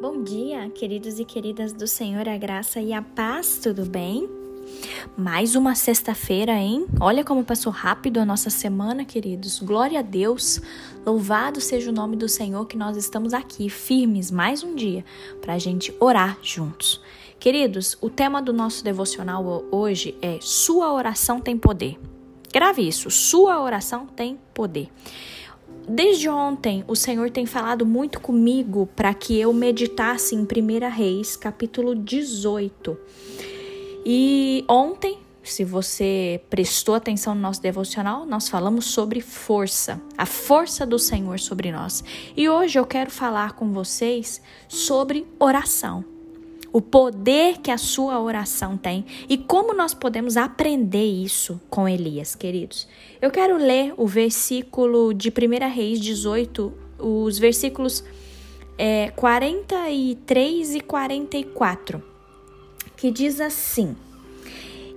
Bom dia, queridos e queridas do Senhor, a graça e a paz, tudo bem? Mais uma sexta-feira, hein? Olha como passou rápido a nossa semana, queridos. Glória a Deus. Louvado seja o nome do Senhor que nós estamos aqui, firmes, mais um dia, para a gente orar juntos. Queridos, o tema do nosso devocional hoje é Sua oração tem poder. Grave isso, sua oração tem poder. Desde ontem, o Senhor tem falado muito comigo para que eu meditasse em 1 Reis, capítulo 18. E ontem, se você prestou atenção no nosso devocional, nós falamos sobre força, a força do Senhor sobre nós. E hoje eu quero falar com vocês sobre oração o poder que a sua oração tem e como nós podemos aprender isso com Elias, queridos. Eu quero ler o versículo de 1 Reis 18, os versículos é, 43 e 44, que diz assim: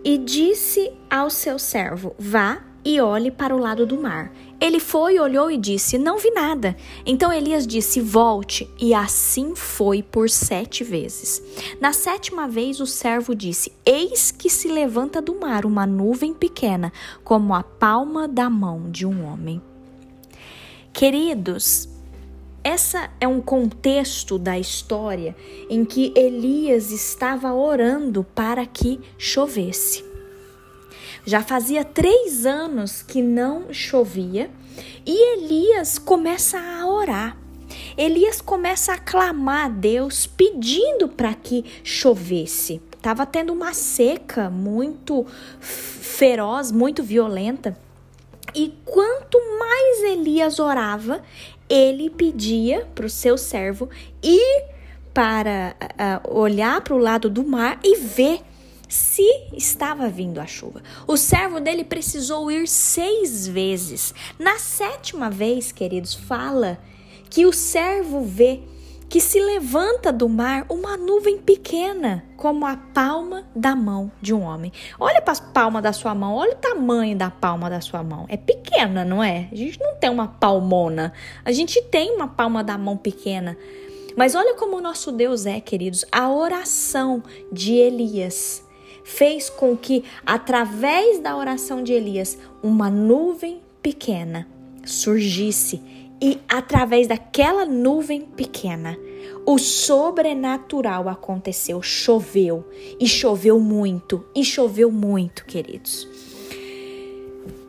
E disse ao seu servo: Vá e olhe para o lado do mar. Ele foi, olhou e disse: Não vi nada. Então Elias disse: Volte. E assim foi por sete vezes. Na sétima vez, o servo disse: Eis que se levanta do mar uma nuvem pequena, como a palma da mão de um homem. Queridos, essa é um contexto da história em que Elias estava orando para que chovesse. Já fazia três anos que não chovia e Elias começa a orar. Elias começa a clamar a Deus pedindo para que chovesse. Estava tendo uma seca muito feroz, muito violenta. E quanto mais Elias orava, ele pedia para o seu servo ir para uh, olhar para o lado do mar e ver se estava vindo a chuva. O servo dele precisou ir seis vezes. Na sétima vez, queridos, fala que o servo vê que se levanta do mar uma nuvem pequena, como a palma da mão de um homem. Olha para a palma da sua mão, olha o tamanho da palma da sua mão. É pequena, não é? A gente não tem uma palmona, a gente tem uma palma da mão pequena. Mas olha como o nosso Deus é, queridos. A oração de Elias fez com que, através da oração de Elias, uma nuvem pequena surgisse. E, através daquela nuvem pequena, o sobrenatural aconteceu, choveu. E choveu muito, e choveu muito, queridos.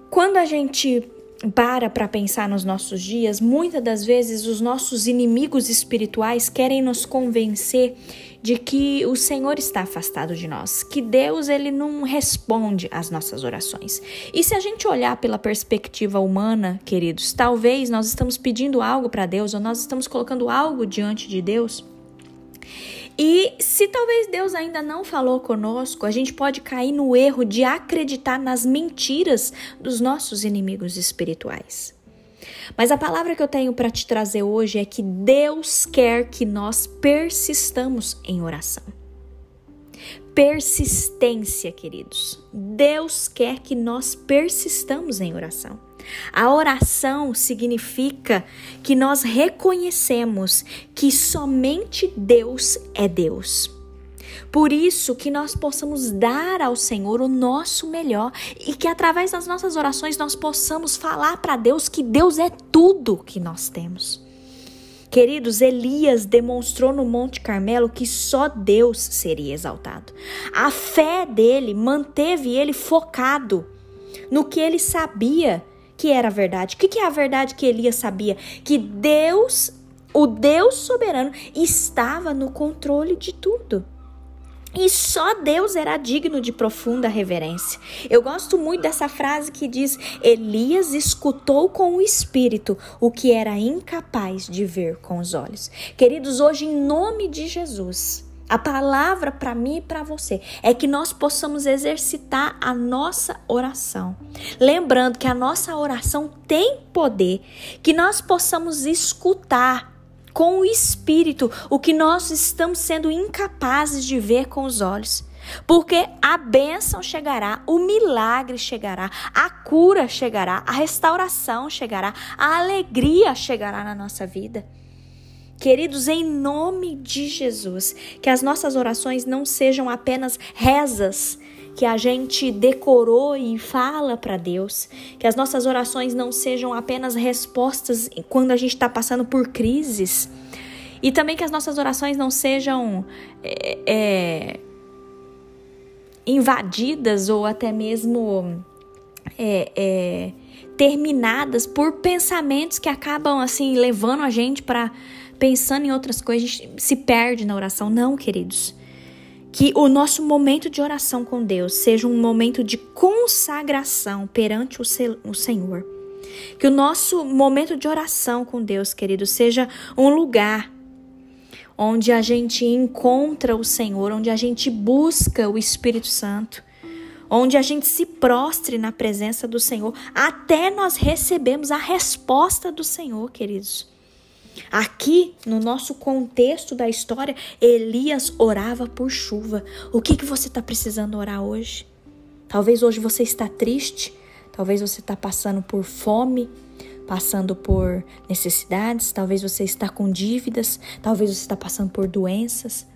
Quando a gente para para pensar nos nossos dias, muitas das vezes os nossos inimigos espirituais querem nos convencer de que o Senhor está afastado de nós, que Deus ele não responde às nossas orações. E se a gente olhar pela perspectiva humana, queridos, talvez nós estamos pedindo algo para Deus ou nós estamos colocando algo diante de Deus e se talvez Deus ainda não falou conosco, a gente pode cair no erro de acreditar nas mentiras dos nossos inimigos espirituais. Mas a palavra que eu tenho para te trazer hoje é que Deus quer que nós persistamos em oração. Persistência, queridos. Deus quer que nós persistamos em oração. A oração significa que nós reconhecemos que somente Deus é Deus. Por isso que nós possamos dar ao Senhor o nosso melhor e que através das nossas orações nós possamos falar para Deus que Deus é tudo que nós temos. Queridos, Elias demonstrou no Monte Carmelo que só Deus seria exaltado. A fé dele manteve ele focado no que ele sabia que era a verdade. O que, que é a verdade que Elias sabia? Que Deus, o Deus soberano, estava no controle de tudo. E só Deus era digno de profunda reverência. Eu gosto muito dessa frase que diz: Elias escutou com o espírito o que era incapaz de ver com os olhos. Queridos, hoje, em nome de Jesus, a palavra para mim e para você é que nós possamos exercitar a nossa oração. Lembrando que a nossa oração tem poder, que nós possamos escutar com o espírito o que nós estamos sendo incapazes de ver com os olhos. Porque a bênção chegará, o milagre chegará, a cura chegará, a restauração chegará, a alegria chegará na nossa vida. Queridos, em nome de Jesus, que as nossas orações não sejam apenas rezas que a gente decorou e fala para Deus, que as nossas orações não sejam apenas respostas quando a gente está passando por crises, e também que as nossas orações não sejam é, é, invadidas ou até mesmo é, é terminadas por pensamentos que acabam assim levando a gente para pensando em outras coisas, a gente se perde na oração. Não, queridos. Que o nosso momento de oração com Deus seja um momento de consagração perante o Senhor. Que o nosso momento de oração com Deus, querido, seja um lugar onde a gente encontra o Senhor, onde a gente busca o Espírito Santo, onde a gente se prostre na presença do Senhor, até nós recebemos a resposta do Senhor, queridos. Aqui, no nosso contexto da história, Elias orava por chuva. O que, que você está precisando orar hoje? Talvez hoje você está triste, talvez você está passando por fome, passando por necessidades, talvez você está com dívidas, talvez você está passando por doenças.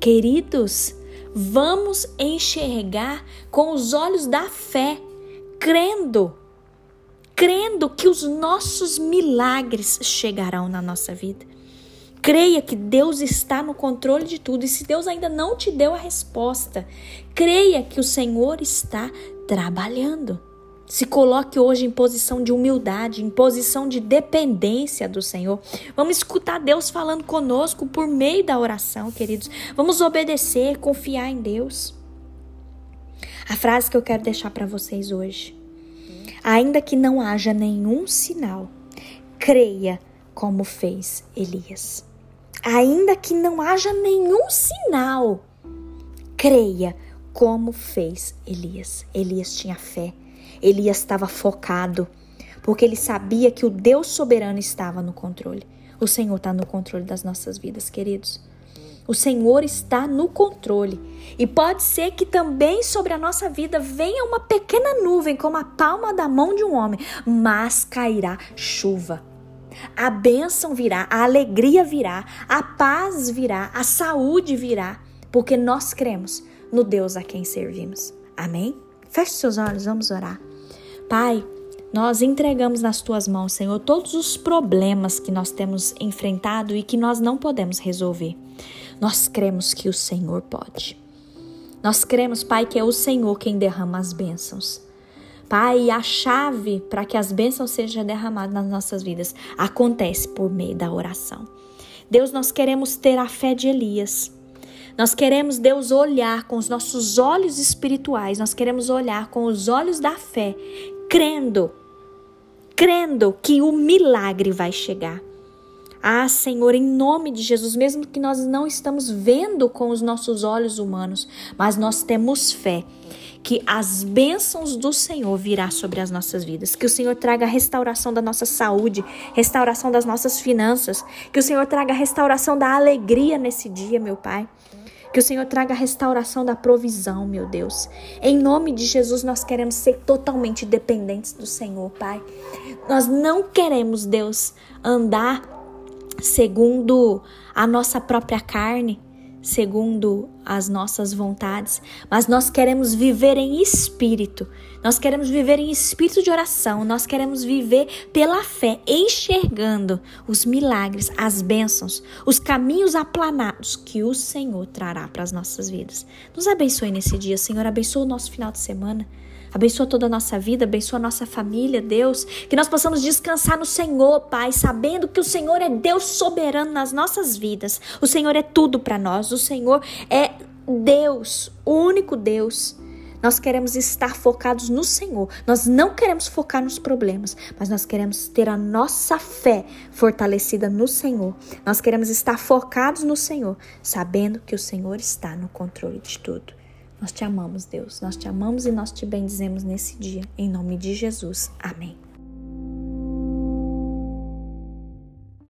Queridos, vamos enxergar com os olhos da fé, crendo crendo que os nossos milagres chegarão na nossa vida. Creia que Deus está no controle de tudo e se Deus ainda não te deu a resposta, creia que o Senhor está trabalhando. Se coloque hoje em posição de humildade, em posição de dependência do Senhor. Vamos escutar Deus falando conosco por meio da oração, queridos. Vamos obedecer, confiar em Deus. A frase que eu quero deixar para vocês hoje Ainda que não haja nenhum sinal, creia como fez Elias. Ainda que não haja nenhum sinal, creia como fez Elias. Elias tinha fé, Elias estava focado, porque ele sabia que o Deus soberano estava no controle. O Senhor está no controle das nossas vidas, queridos. O Senhor está no controle. E pode ser que também sobre a nossa vida venha uma pequena nuvem, como a palma da mão de um homem, mas cairá chuva. A bênção virá, a alegria virá, a paz virá, a saúde virá, porque nós cremos no Deus a quem servimos. Amém? Feche seus olhos, vamos orar. Pai, nós entregamos nas tuas mãos, Senhor, todos os problemas que nós temos enfrentado e que nós não podemos resolver. Nós cremos que o Senhor pode. Nós cremos, Pai, que é o Senhor quem derrama as bênçãos. Pai, a chave para que as bênçãos sejam derramadas nas nossas vidas acontece por meio da oração. Deus, nós queremos ter a fé de Elias. Nós queremos, Deus, olhar com os nossos olhos espirituais, nós queremos olhar com os olhos da fé, crendo, crendo que o milagre vai chegar. Ah, Senhor, em nome de Jesus, mesmo que nós não estamos vendo com os nossos olhos humanos, mas nós temos fé que as bênçãos do Senhor virá sobre as nossas vidas, que o Senhor traga a restauração da nossa saúde, restauração das nossas finanças, que o Senhor traga a restauração da alegria nesse dia, meu Pai. Que o Senhor traga a restauração da provisão, meu Deus. Em nome de Jesus, nós queremos ser totalmente dependentes do Senhor, Pai. Nós não queremos, Deus, andar segundo a nossa própria carne, segundo as nossas vontades, mas nós queremos viver em espírito. Nós queremos viver em espírito de oração, nós queremos viver pela fé, enxergando os milagres, as bênçãos, os caminhos aplanados que o Senhor trará para as nossas vidas. Nos abençoe nesse dia, Senhor, abençoe o nosso final de semana. Abençoa toda a nossa vida, abençoa a nossa família, Deus. Que nós possamos descansar no Senhor, Pai, sabendo que o Senhor é Deus soberano nas nossas vidas. O Senhor é tudo para nós. O Senhor é Deus, o único Deus. Nós queremos estar focados no Senhor. Nós não queremos focar nos problemas, mas nós queremos ter a nossa fé fortalecida no Senhor. Nós queremos estar focados no Senhor, sabendo que o Senhor está no controle de tudo. Nós te amamos, Deus. Nós te amamos e nós te bendizemos nesse dia. Em nome de Jesus. Amém.